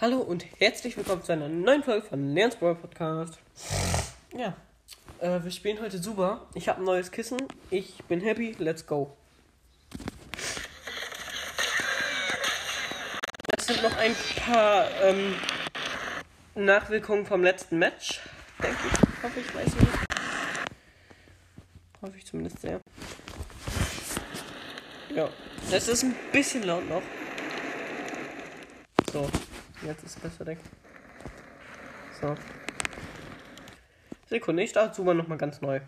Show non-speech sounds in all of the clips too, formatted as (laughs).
Hallo und herzlich willkommen zu einer neuen Folge von Leons Brawl Podcast. Ja, äh, wir spielen heute super. Ich habe ein neues Kissen. Ich bin happy. Let's go. Das sind noch ein paar ähm, Nachwirkungen vom letzten Match. Denke ich. Hoffe ich, weiß ich nicht. Hoffe ich zumindest sehr. Ja, es ist ein bisschen laut noch. So, jetzt ist es besser, ich. So. Sekunde, ich starte Super nochmal ganz neu.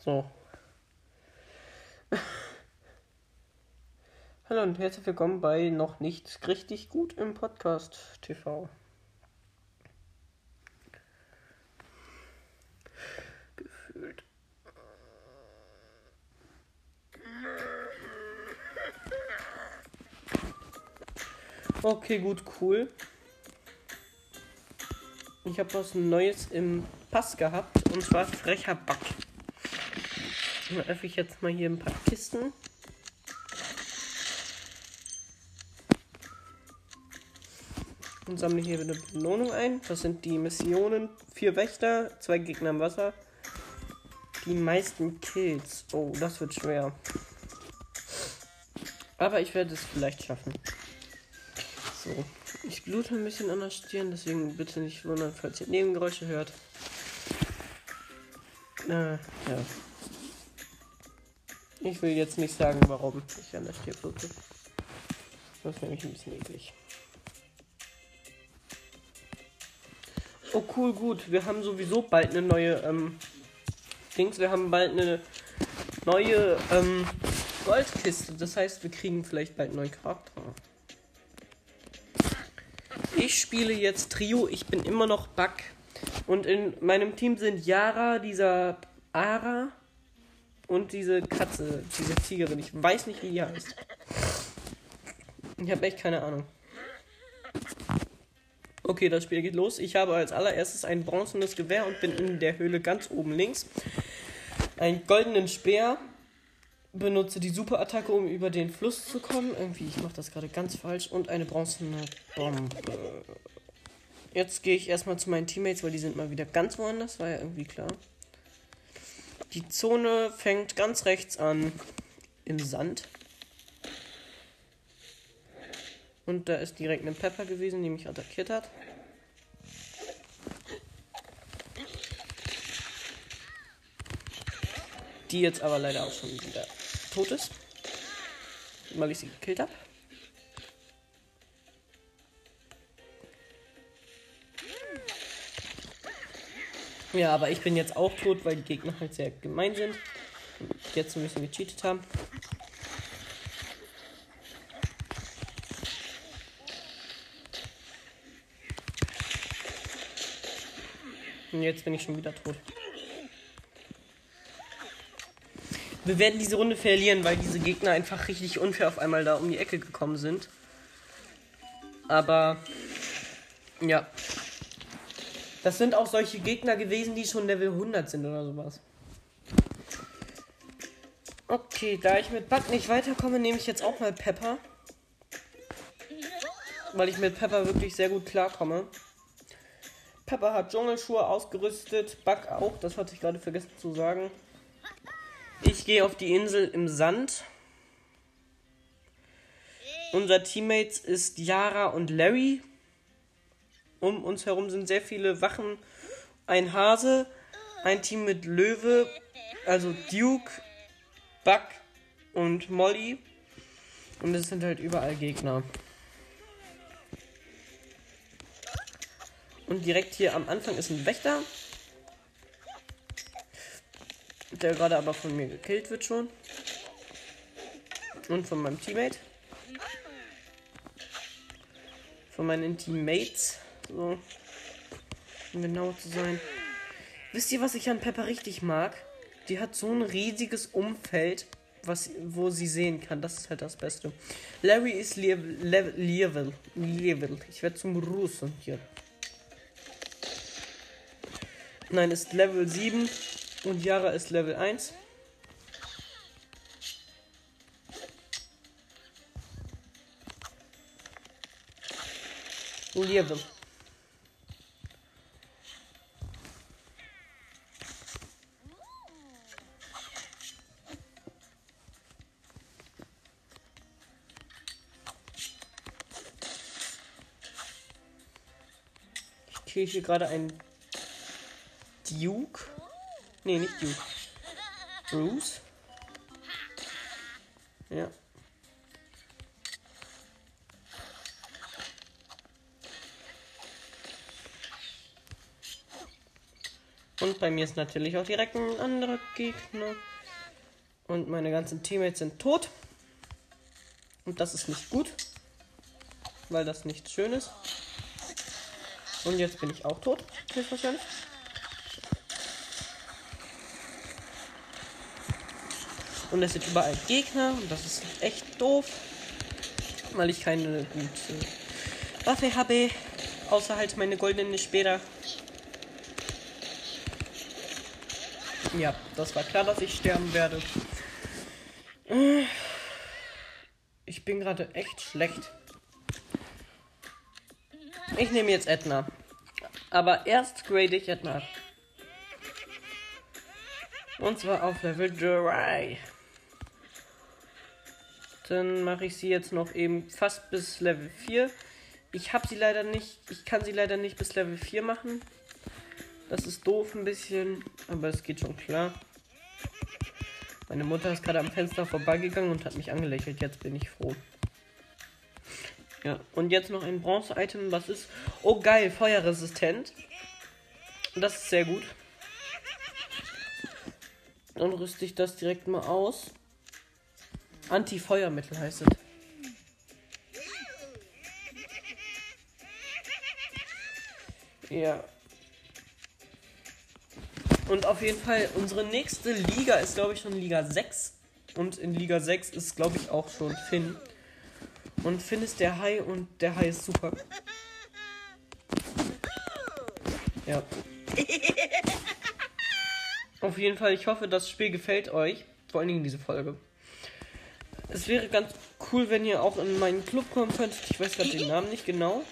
So. Hallo und herzlich willkommen bei noch nicht richtig gut im Podcast TV. Gefühlt. Okay, gut, cool. Ich habe was Neues im Pass gehabt und zwar frecher Back. Dann öffne ich jetzt mal hier ein paar Kisten. Und sammle hier eine Belohnung ein. Das sind die Missionen. Vier Wächter, zwei Gegner im Wasser. Die meisten Kills. Oh, das wird schwer. Aber ich werde es vielleicht schaffen. So, blute ein bisschen an der Stirn, deswegen bitte nicht wundern, falls ihr Nebengeräusche hört. Äh, ja. Ich will jetzt nicht sagen, warum ich an der Stirn blute. Das ist nämlich ein bisschen eklig. Oh cool, gut. Wir haben sowieso bald eine neue ähm, Dings. Wir haben bald eine neue ähm, Goldkiste. Das heißt, wir kriegen vielleicht bald einen neuen Charakter. Ich spiele jetzt Trio. Ich bin immer noch Bug. Und in meinem Team sind Yara, dieser Ara und diese Katze, diese Tigerin. Ich weiß nicht, wie die heißt. Ich habe echt keine Ahnung. Okay, das Spiel geht los. Ich habe als allererstes ein bronzenes Gewehr und bin in der Höhle ganz oben links. Einen goldenen Speer. Benutze die Superattacke, um über den Fluss zu kommen. Irgendwie, ich mache das gerade ganz falsch. Und eine bronzene Bombe. Jetzt gehe ich erstmal zu meinen Teammates, weil die sind mal wieder ganz woanders. War ja irgendwie klar. Die Zone fängt ganz rechts an. Im Sand. Und da ist direkt ein Pepper gewesen, die mich attackiert hat. Die jetzt aber leider auch schon wieder tot ist. Weil ich sie gekillt habe. Ja, aber ich bin jetzt auch tot, weil die Gegner halt sehr gemein sind. Jetzt ein bisschen gecheatet haben. Und jetzt bin ich schon wieder tot. Wir werden diese Runde verlieren, weil diese Gegner einfach richtig unfair auf einmal da um die Ecke gekommen sind. Aber ja. Das sind auch solche Gegner gewesen, die schon Level 100 sind oder sowas. Okay, da ich mit Bug nicht weiterkomme, nehme ich jetzt auch mal Pepper. Weil ich mit Pepper wirklich sehr gut klarkomme. Pepper hat Dschungelschuhe ausgerüstet, Bug auch, das hatte ich gerade vergessen zu sagen. Ich gehe auf die Insel im Sand. Unser Teammates ist Yara und Larry. Um uns herum sind sehr viele Wachen. Ein Hase, ein Team mit Löwe, also Duke, Buck und Molly. Und es sind halt überall Gegner. Und direkt hier am Anfang ist ein Wächter. Der gerade aber von mir gekillt wird schon. Und von meinem Teammate. Von meinen Teammates. So. Um genau zu sein. Wisst ihr, was ich an Pepper richtig mag? Die hat so ein riesiges Umfeld, was, wo sie sehen kann. Das ist halt das Beste. Larry ist Level. Level. Ich werde zum Russen hier. Nein, ist Level 7 und Yara ist Level 1. Level. Ich kriege hier gerade einen Duke. Nee, nicht Duke. Bruce. Ja. Und bei mir ist natürlich auch direkt ein anderer Gegner. Und meine ganzen Teammates sind tot. Und das ist nicht gut. Weil das nicht schön ist. Und jetzt bin ich auch tot. Höchstwahrscheinlich. Und es sind überall Gegner. Und das ist echt doof. Weil ich keine gute Waffe habe. Außer halt meine goldene Später. Ja, das war klar, dass ich sterben werde. Ich bin gerade echt schlecht. Ich nehme jetzt Edna. Aber erst grade ich Edna. Und zwar auf Level 3. Dann mache ich sie jetzt noch eben fast bis Level 4. Ich habe sie leider nicht, ich kann sie leider nicht bis Level 4 machen. Das ist doof ein bisschen, aber es geht schon klar. Meine Mutter ist gerade am Fenster vorbeigegangen und hat mich angelächelt. Jetzt bin ich froh. Ja, und jetzt noch ein Bronze-Item. Was ist? Oh, geil, feuerresistent. Das ist sehr gut. Dann rüste ich das direkt mal aus. Anti-Feuermittel heißt es. Ja. Und auf jeden Fall, unsere nächste Liga ist, glaube ich, schon Liga 6. Und in Liga 6 ist, glaube ich, auch schon Finn. Und Finn ist der Hai und der Hai ist super. Ja. (laughs) Auf jeden Fall, ich hoffe, das Spiel gefällt euch. Vor allen Dingen diese Folge. Es wäre ganz cool, wenn ihr auch in meinen Club kommen könntet. Ich weiß gerade den Namen nicht genau.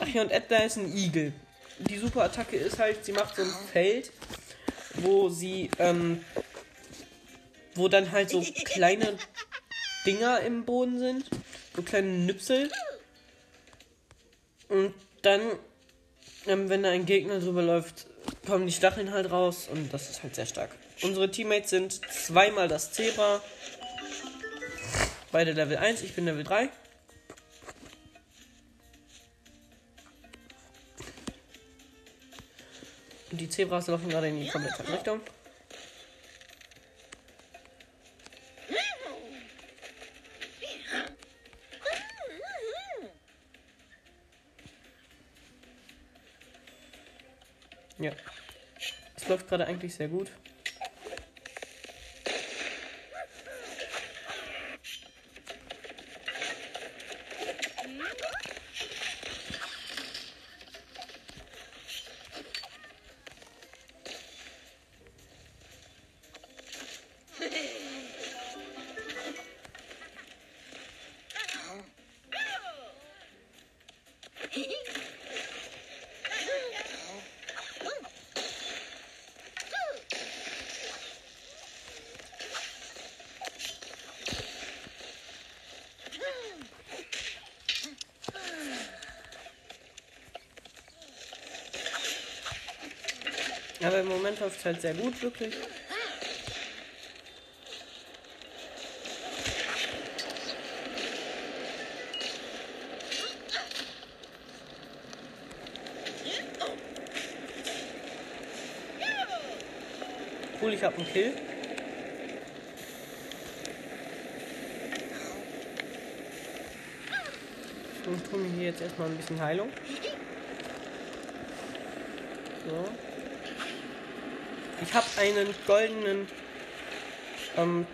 Ach ja, und Edna ist ein Igel die super Attacke ist halt, sie macht so ein Feld, wo sie, ähm, wo dann halt so kleine Dinger im Boden sind, so kleine Nüpsel. Und dann, ähm, wenn da ein Gegner drüber läuft, kommen die Stacheln halt raus und das ist halt sehr stark. Unsere Teammates sind zweimal das Zebra. Beide Level 1, ich bin Level 3. Und die Zebras laufen gerade in die komplette Richtung. Ja. Es läuft gerade eigentlich sehr gut. Aber im Moment läuft es halt sehr gut, wirklich. Cool, ich habe einen Kill. Und tun hier jetzt erstmal ein bisschen Heilung. So. Ich habe einen goldenen ähm,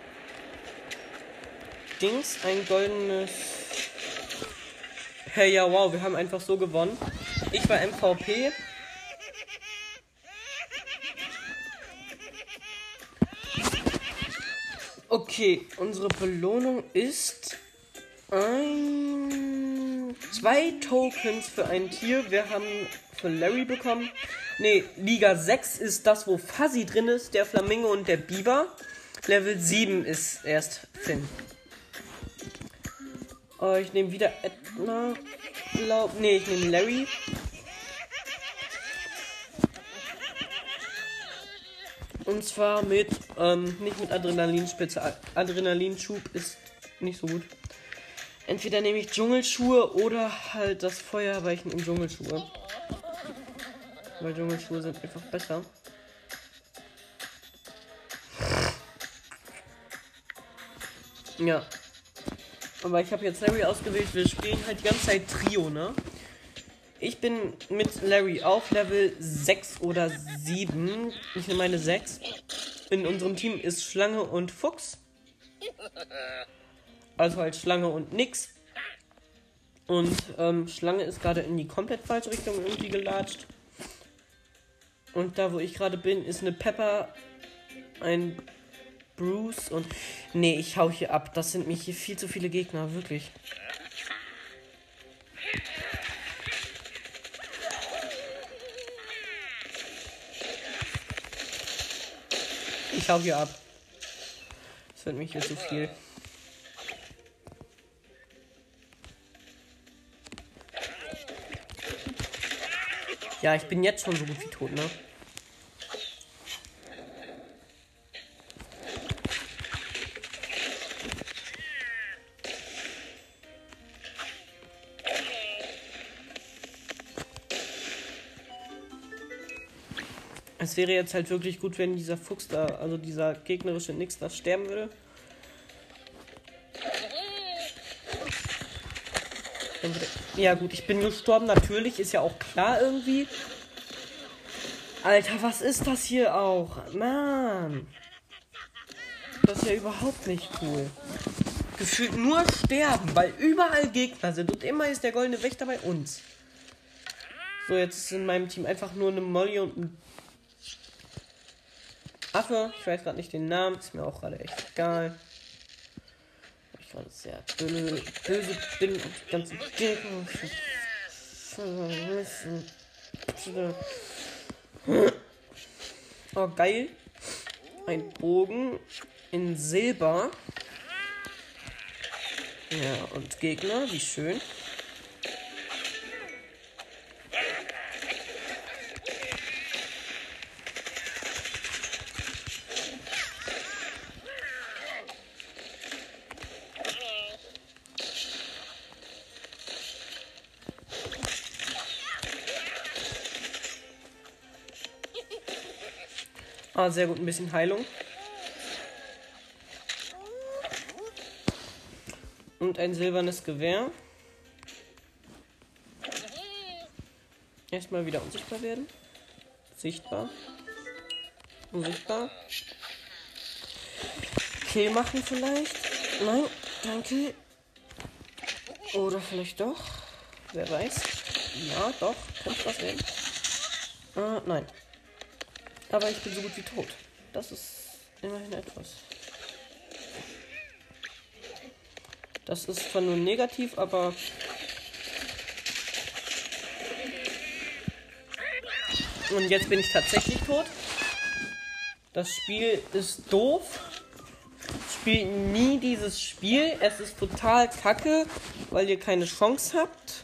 Dings, ein goldenes. Hey, ja, wow, wir haben einfach so gewonnen. Ich war MVP. Okay, unsere Belohnung ist ein, zwei Tokens für ein Tier. Wir haben für Larry bekommen. Nee, Liga 6 ist das, wo Fuzzy drin ist, der Flamingo und der Biber. Level 7 ist erst Finn. Oh, ich nehme wieder Edna. Glaub, nee, ich nehme Larry. Und zwar mit, ähm, nicht mit Adrenalinspitze. Adrenalinschub ist nicht so gut. Entweder nehme ich Dschungelschuhe oder halt das Feuer, weil ich nehme Dschungelschuhe. Weil Dschungelschuhe sind einfach besser. Ja. Aber ich habe jetzt Larry ausgewählt. Wir spielen halt die ganze Zeit Trio, ne? Ich bin mit Larry auf Level 6 oder 7. Ich nehme meine 6. In unserem Team ist Schlange und Fuchs. Also halt Schlange und nix. Und ähm, Schlange ist gerade in die komplett falsche Richtung irgendwie gelatscht. Und da, wo ich gerade bin, ist eine Pepper, ein Bruce und. Nee, ich hau hier ab. Das sind mich hier viel zu viele Gegner, wirklich. Ich hau hier ab. Das wird mich hier zu viel. Ja, ich bin jetzt schon so gut wie tot, ne? Es wäre jetzt halt wirklich gut, wenn dieser Fuchs da, also dieser gegnerische Nix da sterben würde. Ja gut, ich bin gestorben, natürlich, ist ja auch klar irgendwie. Alter, was ist das hier auch? Mann. Das ist ja überhaupt nicht cool. Gefühlt nur sterben, weil überall Gegner sind und immer ist der goldene Wächter bei uns. So, jetzt ist in meinem Team einfach nur eine Molly und ein Affe. Ich weiß gerade nicht den Namen, ist mir auch gerade echt egal. Ich gerade sehr böse, böse bin und die ganzen Gegner. Oh, geil. Ein Bogen in Silber. Ja, und Gegner, wie schön. Ah, sehr gut, ein bisschen Heilung. Und ein silbernes Gewehr. Erstmal wieder unsichtbar werden. Sichtbar. Unsichtbar. Kill machen vielleicht. Nein, danke. Oder vielleicht doch. Wer weiß. Ja, doch. Könnte was werden. Äh, nein. Aber ich bin so gut wie tot. Das ist immerhin etwas. Das ist zwar nur negativ, aber. Und jetzt bin ich tatsächlich tot. Das Spiel ist doof. Spielt nie dieses Spiel. Es ist total kacke, weil ihr keine Chance habt.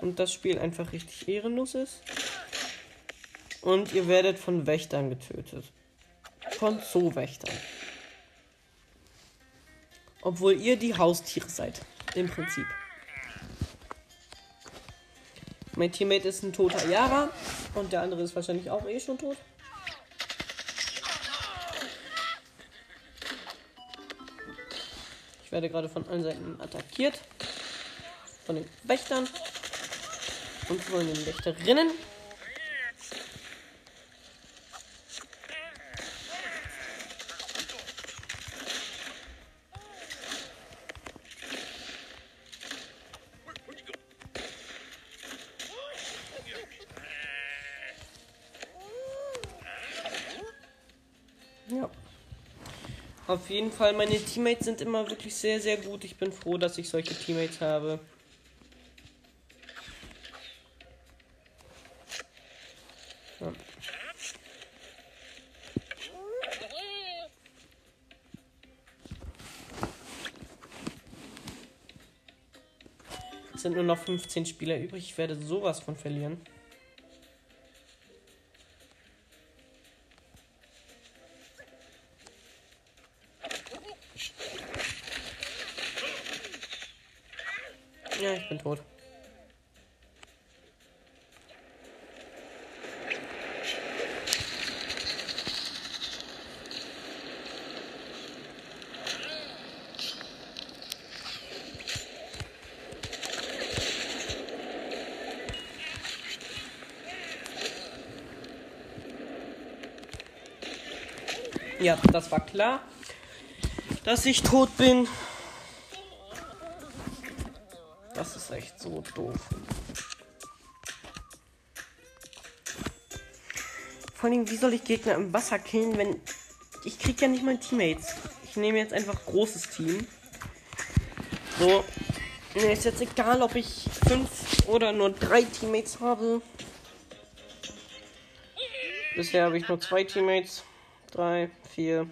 Und das Spiel einfach richtig ehrenlos ist. Und ihr werdet von Wächtern getötet. Von Zoowächtern. Obwohl ihr die Haustiere seid. Im Prinzip. Mein Teammate ist ein toter Yara. Und der andere ist wahrscheinlich auch eh schon tot. Ich werde gerade von allen Seiten attackiert. Von den Wächtern. Und von den Wächterinnen. Jeden Fall, meine Teammates sind immer wirklich sehr, sehr gut. Ich bin froh, dass ich solche Teammates habe. Es sind nur noch 15 Spieler übrig. Ich werde sowas von verlieren. Tot. Ja, das war klar, dass ich tot bin. Ist echt so doof. Vor allem, wie soll ich Gegner im Wasser killen, wenn ich krieg ja nicht mal Teammates. Ich nehme jetzt einfach großes Team. So, mir ist jetzt egal, ob ich fünf oder nur drei Teammates habe. Bisher habe ich nur zwei Teammates. Drei, vier.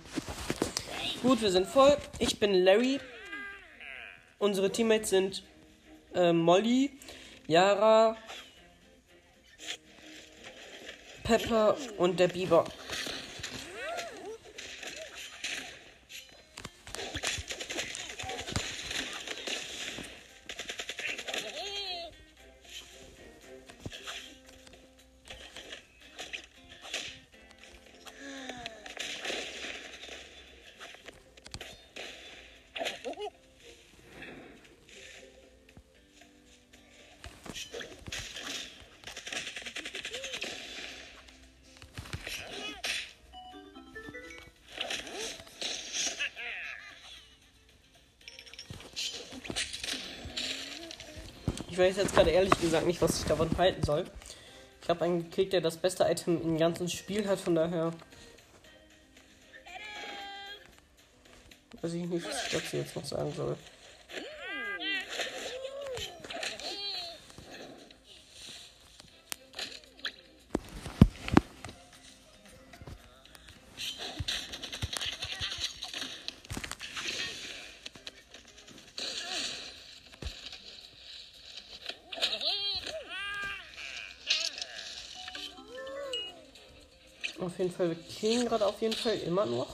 Gut, wir sind voll. Ich bin Larry. Unsere Teammates sind äh, Molly, Yara, Pepper und der Biber. Ich weiß jetzt gerade ehrlich gesagt nicht, was ich davon halten soll. Ich habe einen gekriegt, der das beste Item im ganzen Spiel hat, von daher. Weiß ich nicht, was ich dazu jetzt noch sagen soll. Auf jeden Fall, wir killen gerade auf jeden Fall immer noch.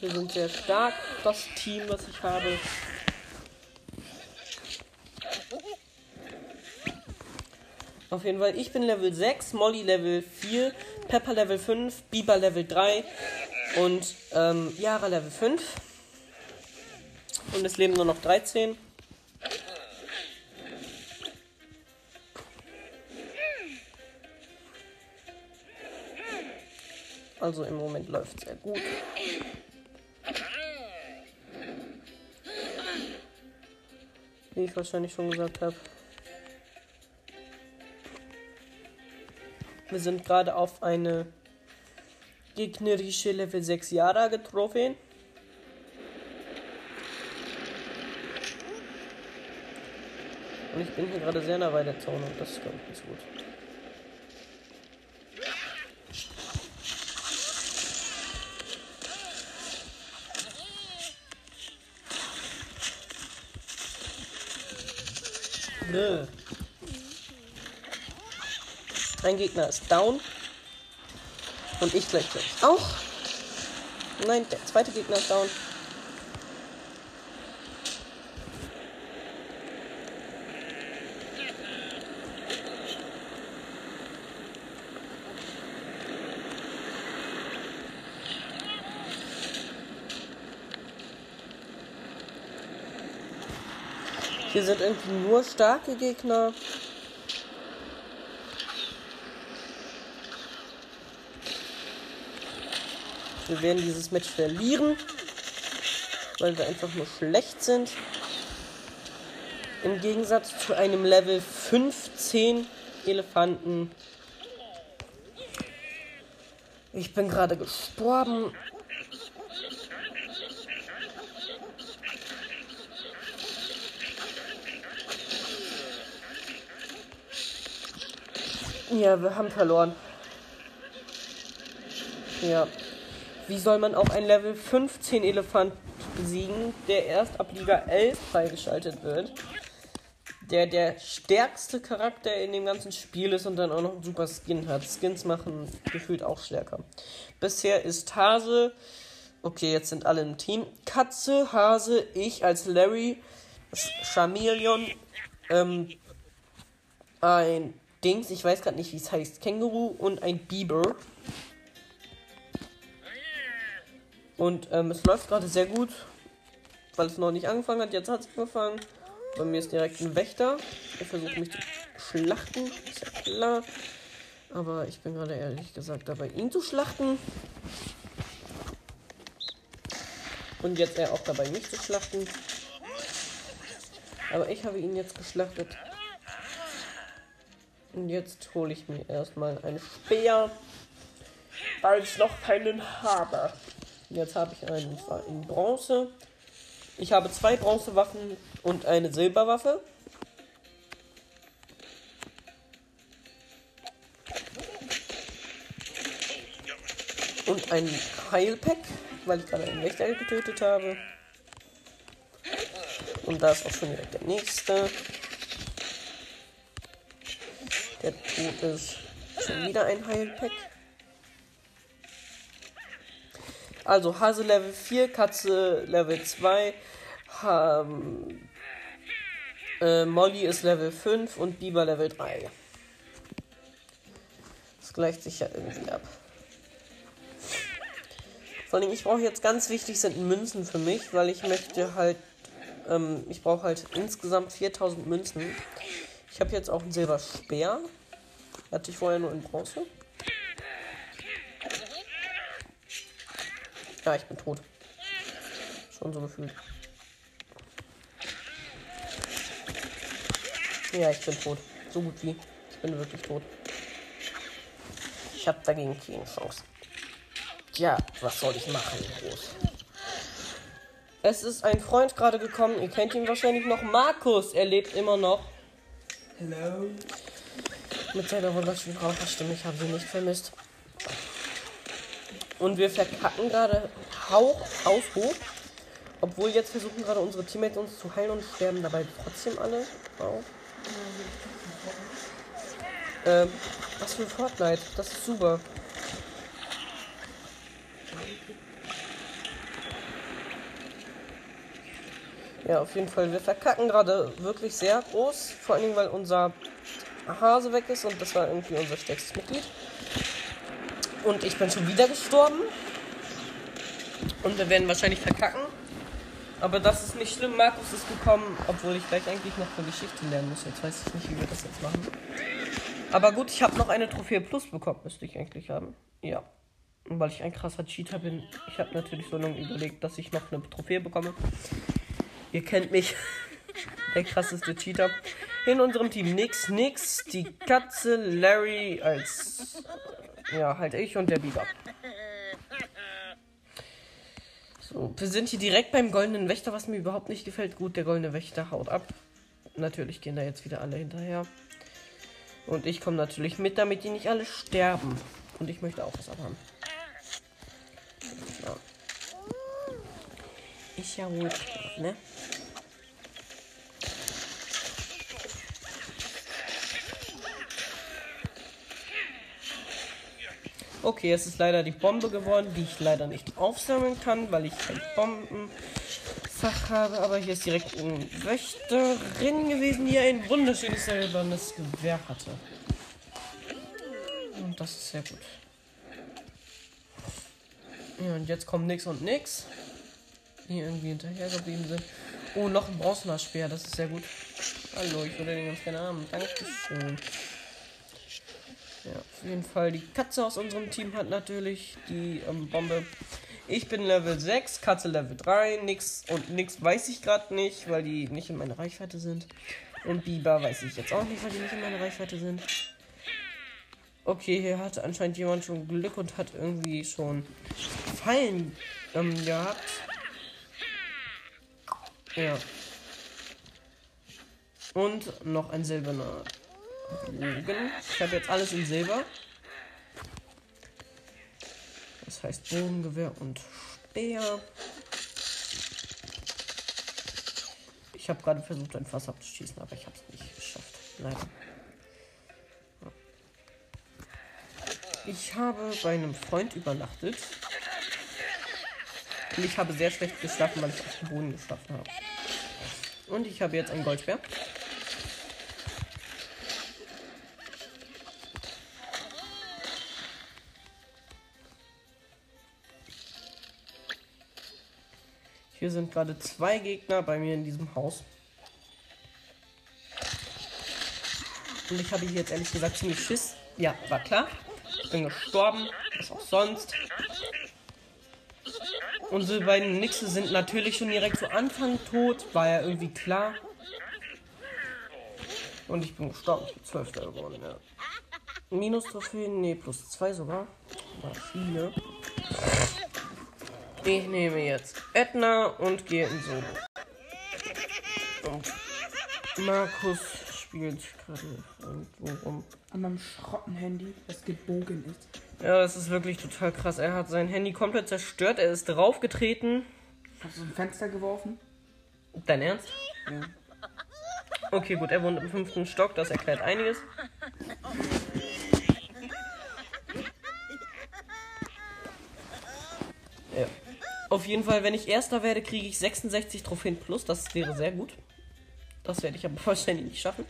Wir sind sehr stark, das Team, was ich habe. Auf jeden Fall, ich bin Level 6, Molly Level 4, Pepper Level 5, Biber Level 3 und ähm, Yara Level 5. Und es leben nur noch 13. Also im Moment läuft es sehr gut. Wie ich wahrscheinlich schon gesagt habe. Wir sind gerade auf eine gegnerische Level 6 Jahre getroffen. Und ich bin hier gerade sehr nah bei der Zone und das ist, glaube ich, ganz gut. Nö. Ein Gegner ist down. Und ich gleich auch. Nein, der zweite Gegner ist down. Hier sind irgendwie nur starke Gegner. Wir werden dieses Match verlieren, weil wir einfach nur schlecht sind. Im Gegensatz zu einem Level 15 Elefanten. Ich bin gerade gestorben. Ja, wir haben verloren. Ja. Wie soll man auch ein Level 15 Elefant besiegen, der erst ab Liga 11 freigeschaltet wird? Der der stärkste Charakter in dem ganzen Spiel ist und dann auch noch einen super Skin hat. Skins machen gefühlt auch stärker. Bisher ist Hase. Okay, jetzt sind alle im Team. Katze, Hase, ich als Larry, Chameleon, ähm, ein Dings, ich weiß gerade nicht, wie es heißt, Känguru und ein Biber. Und ähm, es läuft gerade sehr gut, weil es noch nicht angefangen hat. Jetzt hat es angefangen. Bei mir ist direkt ein Wächter. Er versucht mich zu schlachten, ist ja klar. Aber ich bin gerade ehrlich gesagt dabei, ihn zu schlachten. Und jetzt er auch dabei, mich zu schlachten. Aber ich habe ihn jetzt geschlachtet. Und jetzt hole ich mir erstmal einen Speer, weil ich noch keinen habe. Jetzt habe ich einen in Bronze. Ich habe zwei Bronzewaffen und eine Silberwaffe. Und ein Heilpack, weil ich gerade einen Wächter getötet habe. Und da ist auch schon direkt der nächste. Der tot ist. Schon wieder ein Heilpack. Also Hase Level 4, Katze Level 2, ähm, äh, Molly ist Level 5 und Biber Level 3. Das gleicht sich ja irgendwie ab. Vor allem, ich brauche jetzt ganz wichtig sind Münzen für mich, weil ich möchte halt, ähm, ich brauche halt insgesamt 4000 Münzen. Ich habe jetzt auch einen Silberspeer. Hatte ich vorher nur in Bronze. Ja, ich bin tot. Schon so gefühlt. Ja, ich bin tot. So gut wie. Ich bin wirklich tot. Ich habe dagegen keine Chance. Tja, was soll ich machen, groß? Es ist ein Freund gerade gekommen. Ihr kennt ihn wahrscheinlich noch. Markus, er lebt immer noch. Hello. Mit seiner wunderschönen Raucherstimme. Ich habe sie nicht vermisst. Und wir verkacken gerade Hauch, haushoch. Obwohl jetzt versuchen gerade unsere Teammates uns zu heilen und sterben dabei trotzdem alle auch. Ähm, was für ein Fortnite. Das ist super. Ja, auf jeden Fall. Wir verkacken gerade wirklich sehr groß. Vor allen Dingen, weil unser Hase weg ist und das war irgendwie unser stärkstes Mitglied. Und ich bin schon wieder gestorben. Und wir werden wahrscheinlich verkacken. Aber das ist nicht schlimm. Markus ist gekommen, obwohl ich gleich eigentlich noch eine Geschichte lernen muss. Jetzt weiß ich nicht, wie wir das jetzt machen. Aber gut, ich habe noch eine Trophäe Plus bekommen, müsste ich eigentlich haben. Ja. Und weil ich ein krasser Cheater bin, ich habe natürlich so lange überlegt, dass ich noch eine Trophäe bekomme. Ihr kennt mich. (laughs) Der krasseste Cheater. In unserem Team nix, nix, die Katze, Larry als. Ja, halt ich und der Biber. So, wir sind hier direkt beim goldenen Wächter, was mir überhaupt nicht gefällt. Gut, der goldene Wächter haut ab. Natürlich gehen da jetzt wieder alle hinterher. Und ich komme natürlich mit, damit die nicht alle sterben. Und ich möchte auch was abhaben. Ist ja wohl klar, ne? Okay, es ist leider die Bombe geworden, die ich leider nicht aufsammeln kann, weil ich kein Bombenfach habe. Aber hier ist direkt eine Wächterin gewesen, die ein wunderschönes silbernes Gewehr hatte. Und das ist sehr gut. Ja, und jetzt kommt nix und nix. Die irgendwie hinterher geblieben sind. Oh, noch ein bronzener Speer, das ist sehr gut. Hallo, ich würde den ganz gerne haben. Dankeschön. Ja, auf jeden Fall. Die Katze aus unserem Team hat natürlich die ähm, Bombe. Ich bin Level 6, Katze Level 3, nix und nix weiß ich gerade nicht, weil die nicht in meiner Reichweite sind. Und Biber weiß ich jetzt auch nicht, weil die nicht in meiner Reichweite sind. Okay, hier hatte anscheinend jemand schon Glück und hat irgendwie schon Fallen ähm, gehabt. Ja. Und noch ein silberner Bogen. Ich habe jetzt alles in Silber. Das heißt Bogengewehr und Speer. Ich habe gerade versucht, ein Fass abzuschießen, aber ich habe es nicht geschafft. Leider. Ich habe bei einem Freund übernachtet. Und ich habe sehr schlecht geschlafen, weil ich auf dem Boden geschlafen habe. Und ich habe jetzt einen Goldspeer. Hier sind gerade zwei Gegner bei mir in diesem Haus. Und ich habe hier jetzt ehrlich gesagt ziemlich Schiss. Ja, war klar. Ich bin gestorben. Was auch sonst. Unsere beiden Nixe sind natürlich schon direkt zu Anfang tot. War ja irgendwie klar. Und ich bin gestorben. Ich bin 12. geworden, ja. Minus Trophäen? Nee, plus 2 sogar. War viele. Ich nehme jetzt Edna und gehe in Solo. Und Markus spielt gerade irgendwo rum. An meinem Schrottenhandy, das gebogen ist. Ja, das ist wirklich total krass. Er hat sein Handy komplett zerstört. Er ist draufgetreten. Hast du ein Fenster geworfen? Dein Ernst? Ja. Okay, gut, er wohnt im fünften Stock. Das erklärt einiges. Ja. Auf jeden Fall, wenn ich Erster werde, kriege ich 66 Trophäen plus. Das wäre sehr gut. Das werde ich aber (laughs) wahrscheinlich nicht schaffen.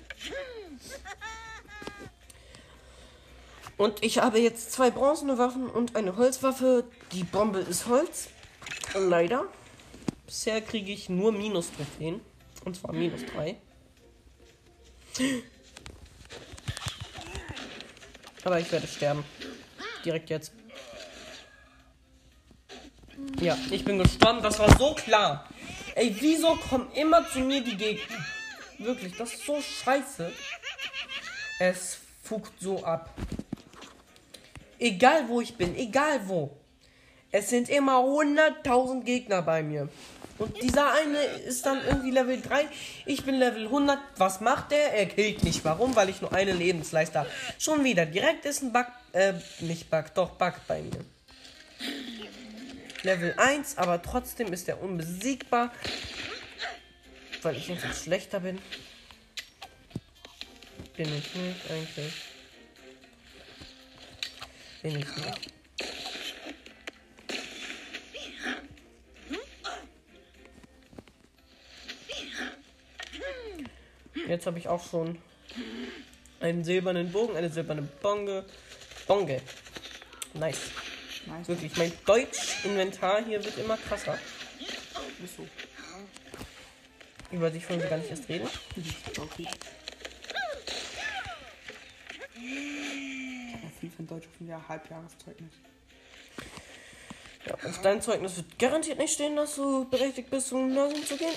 Und ich habe jetzt zwei bronzene Waffen und eine Holzwaffe. Die Bombe ist Holz. Leider. Bisher kriege ich nur Minus-Trophäen. Und zwar minus 3. Aber ich werde sterben. Direkt jetzt. Ja, ich bin gestorben. Das war so klar. Ey, wieso kommen immer zu mir die Gegner? Wirklich, das ist so scheiße. Es fuckt so ab. Egal wo ich bin, egal wo. Es sind immer 100.000 Gegner bei mir. Und dieser eine ist dann irgendwie Level 3. Ich bin Level 100. Was macht der? Er killt mich. Warum? Weil ich nur eine Lebensleiste habe. Schon wieder. Direkt ist ein Bug. Äh, nicht Bug, doch Bug bei mir. Level 1, aber trotzdem ist er unbesiegbar. Weil ich einfach schlechter bin. Bin ich nicht eigentlich. Nicht. Jetzt habe ich auch schon einen silbernen Bogen, eine silberne Bonge. Bonge. Nice. Nice. Wirklich, mein Deutsch-Inventar hier wird immer krasser. Wieso? Über dich wollen wir gar nicht erst reden. Okay. Ich ja von Deutsch auf dem Jahr Halbjahreszeugnis. Ja, auf dein Zeugnis wird garantiert nicht stehen, dass du berechtigt bist, zum Gymnasium zu gehen.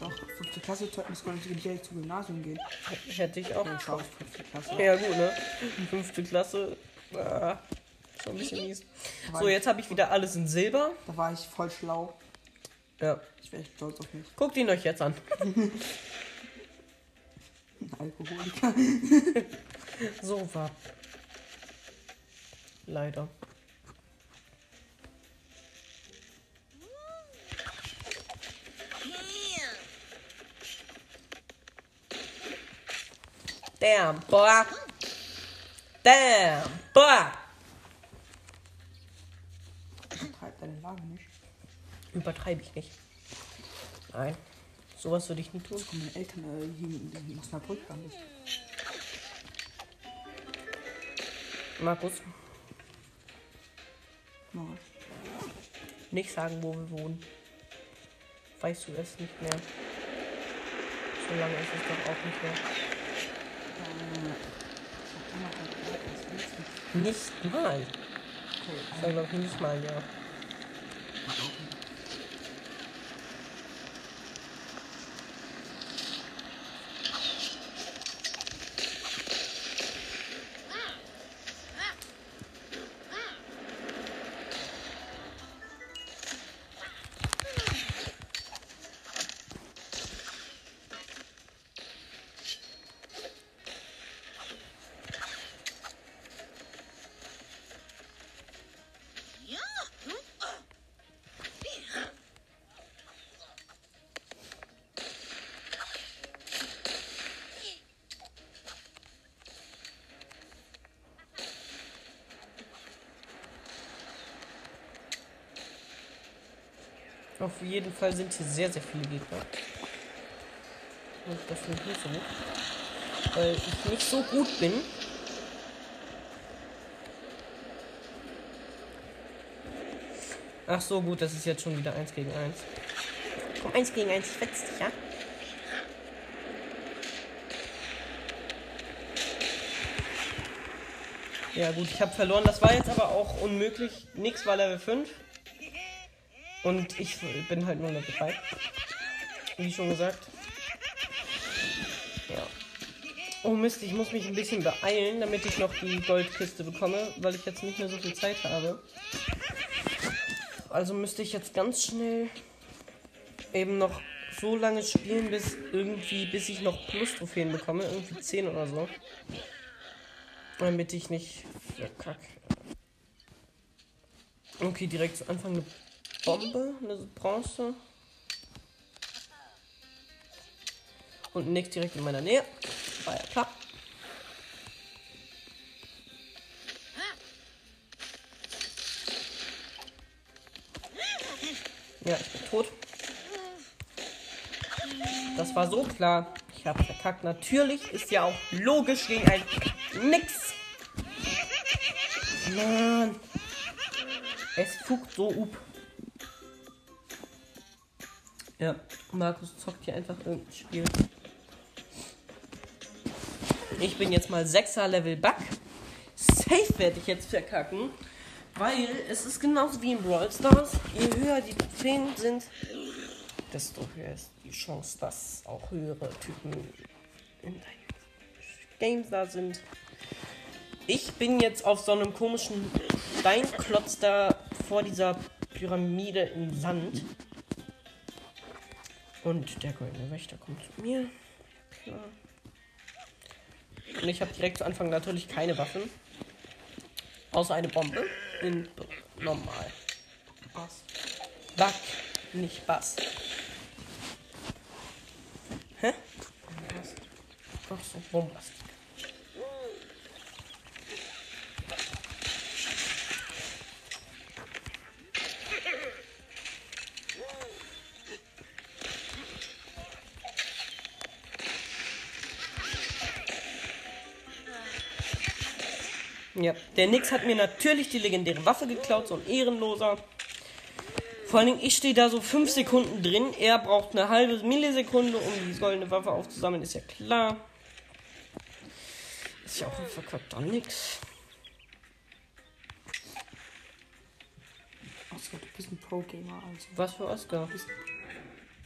Doch, fünfte Klasse Zeugnis konnte ich direkt zum Gymnasium gehen. Hätte ich auch. Dann schau ich fünfte Klasse. Ja, gut, ne? Fünfte Klasse. Ah, schon ein bisschen mies. So, jetzt habe ich wieder alles in Silber. Da war ich voll schlau. Ja. Ich wäre echt stolz auf mich. Guckt ihn euch jetzt an. (laughs) Alkoholiker. (laughs) So war. Leider. Damn, boah. Damn, boah. Treibt deine Lage nicht. Übertreibe ich nicht. Nein. Sowas würde ich nie tun. Jetzt kommen meine Eltern äh, hier Osnabrück an dich. Markus, nicht sagen, wo wir wohnen. Weißt du es nicht mehr? So lange ist es doch auch nicht mehr. Nicht mal. Glaube ich nicht mal, ja. Auf jeden Fall sind hier sehr, sehr viele Gegner. Und das nicht nicht so. Weil ich nicht so gut bin. Ach so, gut, das ist jetzt schon wieder 1 gegen 1. Komm, 1 gegen 1, fetzt dich, ja? Ja gut, ich habe verloren. Das war jetzt aber auch unmöglich. Nix war Level 5. Und ich bin halt nur Level 3. Wie schon gesagt. Ja. Oh Mist, ich muss mich ein bisschen beeilen, damit ich noch die Goldkiste bekomme, weil ich jetzt nicht mehr so viel Zeit habe. Also müsste ich jetzt ganz schnell eben noch so lange spielen, bis irgendwie, bis ich noch Plus-Trophäen bekomme, irgendwie 10 oder so. Damit ich nicht verkacke. Okay, direkt zu Anfang eine Bombe, eine Bronze. Und nix direkt in meiner Nähe. War ja klar. Ja, ich bin tot. Das war so klar. Ich habe verkackt. Natürlich ist ja auch logisch gegen ein Nix. Mann. Es fuckt so up. Ja, Markus zockt hier einfach irgendein Spiel. Ich bin jetzt mal 6er Level Bug. Safe werde ich jetzt verkacken. Weil es ist genauso wie in Brawl Stars. Je höher die Trophäen sind, desto höher ist die Chance, dass auch höhere Typen in deinem Game da sind. Ich bin jetzt auf so einem komischen Steinklotz da vor dieser Pyramide im Sand. Und der goldene Wächter kommt zu mir. Klar. Und ich habe direkt zu Anfang natürlich keine Waffen. Außer eine Bombe. In normal. Was? Back, nicht Bass. Hä? Was? Ach so, Bombast. Ja, der Nix hat mir natürlich die legendäre Waffe geklaut, so ein Ehrenloser. Vor allen Dingen, ich stehe da so 5 Sekunden drin. Er braucht eine halbe Millisekunde, um die goldene Waffe aufzusammeln, ist ja klar. Ist ja auch ein verkackter Nix. Oscar, du bist ein Pro-Gamer, also. Was für Oscar?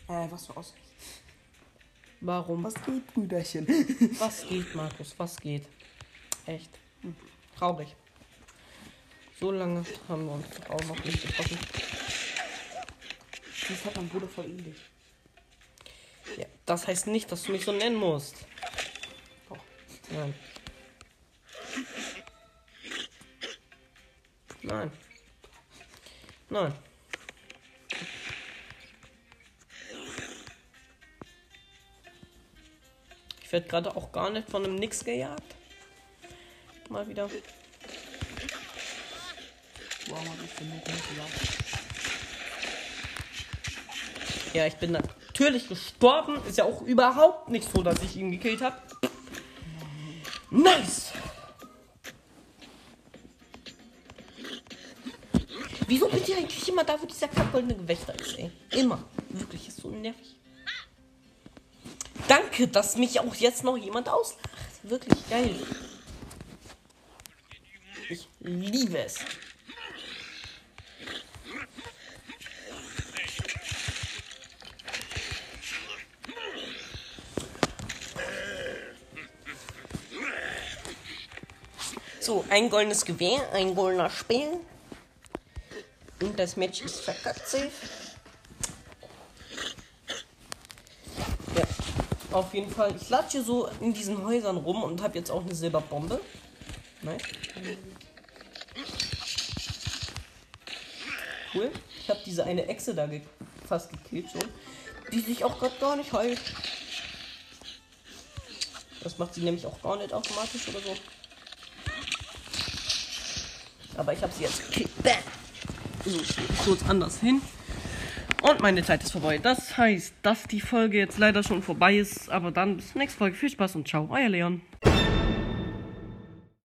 Äh, was für Oscar? Warum? Was geht, Brüderchen? Was geht, Markus? Was geht? Echt? Hm. Traurig. So lange haben wir uns auch noch nicht getroffen. Das hat mein Bruder voll ähnlich. Ja, das heißt nicht, dass du mich so nennen musst. Doch. Nein. Nein. Nein. Ich werde gerade auch gar nicht von einem Nix gejagt. Mal wieder. Ja, ich bin natürlich gestorben. Ist ja auch überhaupt nicht so, dass ich ihn gekillt habe. Nice! Wieso bin ich eigentlich immer da, wo dieser kackgoldene Gewächter ist, ey? Immer. Wirklich, ist so nervig. Danke, dass mich auch jetzt noch jemand auslacht. Wirklich geil. Ich liebe es. So, ein goldenes Gewehr, ein goldener Speer. Und das Match ist verkackt safe. Ja, auf jeden Fall. Ich latsche so in diesen Häusern rum und habe jetzt auch eine Silberbombe. Nice. Cool. Ich habe diese eine Echse da ge fast gekillt schon. Die sich auch gerade gar nicht heilt. Das macht sie nämlich auch gar nicht automatisch oder so. Aber ich habe sie jetzt gekillt. Bäh. So, ich kurz anders hin. Und meine Zeit ist vorbei. Das heißt, dass die Folge jetzt leider schon vorbei ist. Aber dann bis zur nächsten Folge. Viel Spaß und ciao, euer Leon.